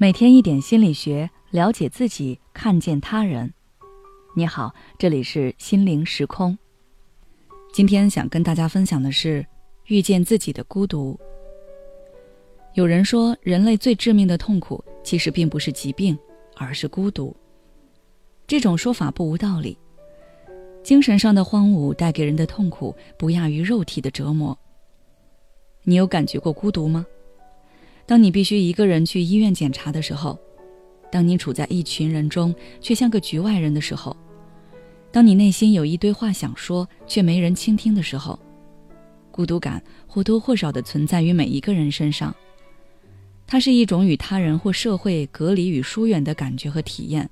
每天一点心理学，了解自己，看见他人。你好，这里是心灵时空。今天想跟大家分享的是遇见自己的孤独。有人说，人类最致命的痛苦其实并不是疾病，而是孤独。这种说法不无道理。精神上的荒芜带给人的痛苦，不亚于肉体的折磨。你有感觉过孤独吗？当你必须一个人去医院检查的时候，当你处在一群人中却像个局外人的时候，当你内心有一堆话想说却没人倾听的时候，孤独感或多或少的存在于每一个人身上。它是一种与他人或社会隔离与疏远的感觉和体验，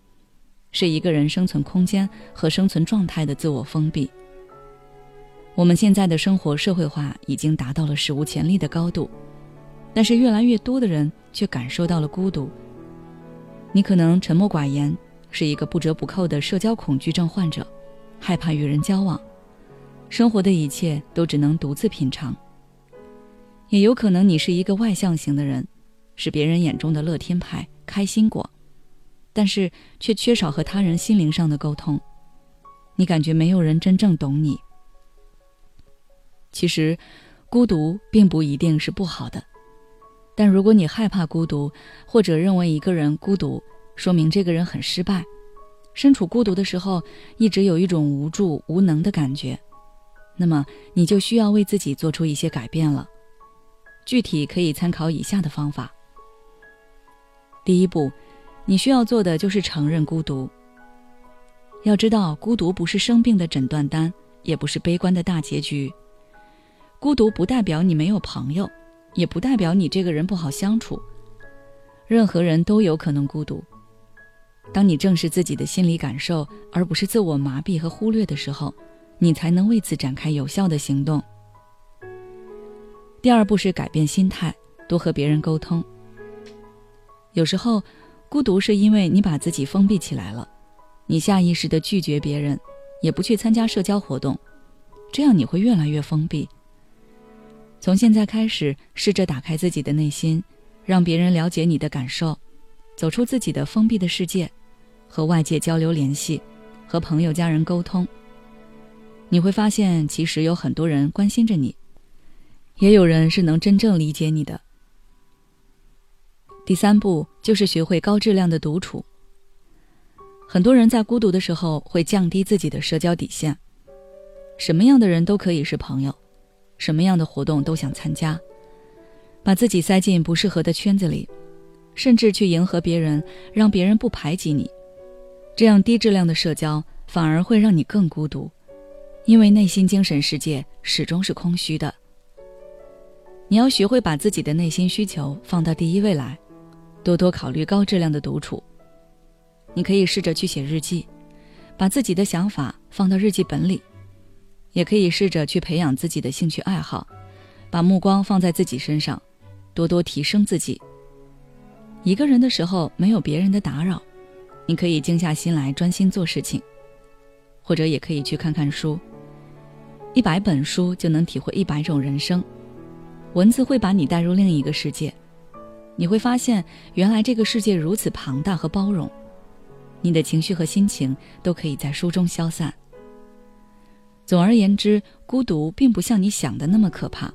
是一个人生存空间和生存状态的自我封闭。我们现在的生活社会化已经达到了史无前例的高度。但是越来越多的人却感受到了孤独。你可能沉默寡言，是一个不折不扣的社交恐惧症患者，害怕与人交往，生活的一切都只能独自品尝。也有可能你是一个外向型的人，是别人眼中的乐天派、开心果，但是却缺少和他人心灵上的沟通。你感觉没有人真正懂你。其实，孤独并不一定是不好的。但如果你害怕孤独，或者认为一个人孤独，说明这个人很失败。身处孤独的时候，一直有一种无助、无能的感觉，那么你就需要为自己做出一些改变了。具体可以参考以下的方法。第一步，你需要做的就是承认孤独。要知道，孤独不是生病的诊断单，也不是悲观的大结局。孤独不代表你没有朋友。也不代表你这个人不好相处。任何人都有可能孤独。当你正视自己的心理感受，而不是自我麻痹和忽略的时候，你才能为此展开有效的行动。第二步是改变心态，多和别人沟通。有时候，孤独是因为你把自己封闭起来了，你下意识的拒绝别人，也不去参加社交活动，这样你会越来越封闭。从现在开始，试着打开自己的内心，让别人了解你的感受，走出自己的封闭的世界，和外界交流联系，和朋友家人沟通。你会发现，其实有很多人关心着你，也有人是能真正理解你的。第三步就是学会高质量的独处。很多人在孤独的时候会降低自己的社交底线，什么样的人都可以是朋友。什么样的活动都想参加，把自己塞进不适合的圈子里，甚至去迎合别人，让别人不排挤你。这样低质量的社交反而会让你更孤独，因为内心精神世界始终是空虚的。你要学会把自己的内心需求放到第一位来，多多考虑高质量的独处。你可以试着去写日记，把自己的想法放到日记本里。也可以试着去培养自己的兴趣爱好，把目光放在自己身上，多多提升自己。一个人的时候没有别人的打扰，你可以静下心来专心做事情，或者也可以去看看书。一百本书就能体会一百种人生，文字会把你带入另一个世界，你会发现原来这个世界如此庞大和包容，你的情绪和心情都可以在书中消散。总而言之，孤独并不像你想的那么可怕。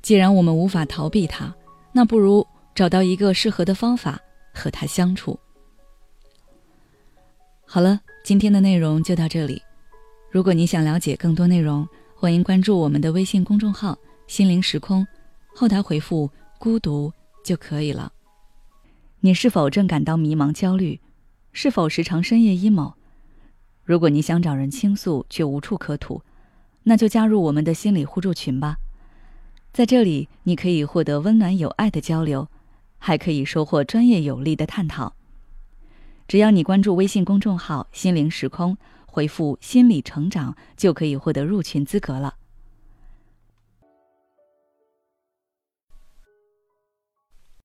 既然我们无法逃避它，那不如找到一个适合的方法和它相处。好了，今天的内容就到这里。如果你想了解更多内容，欢迎关注我们的微信公众号“心灵时空”，后台回复“孤独”就可以了。你是否正感到迷茫、焦虑？是否时常深夜 emo？如果你想找人倾诉却无处可吐，那就加入我们的心理互助群吧。在这里，你可以获得温暖有爱的交流，还可以收获专业有力的探讨。只要你关注微信公众号“心灵时空”，回复“心理成长”，就可以获得入群资格了。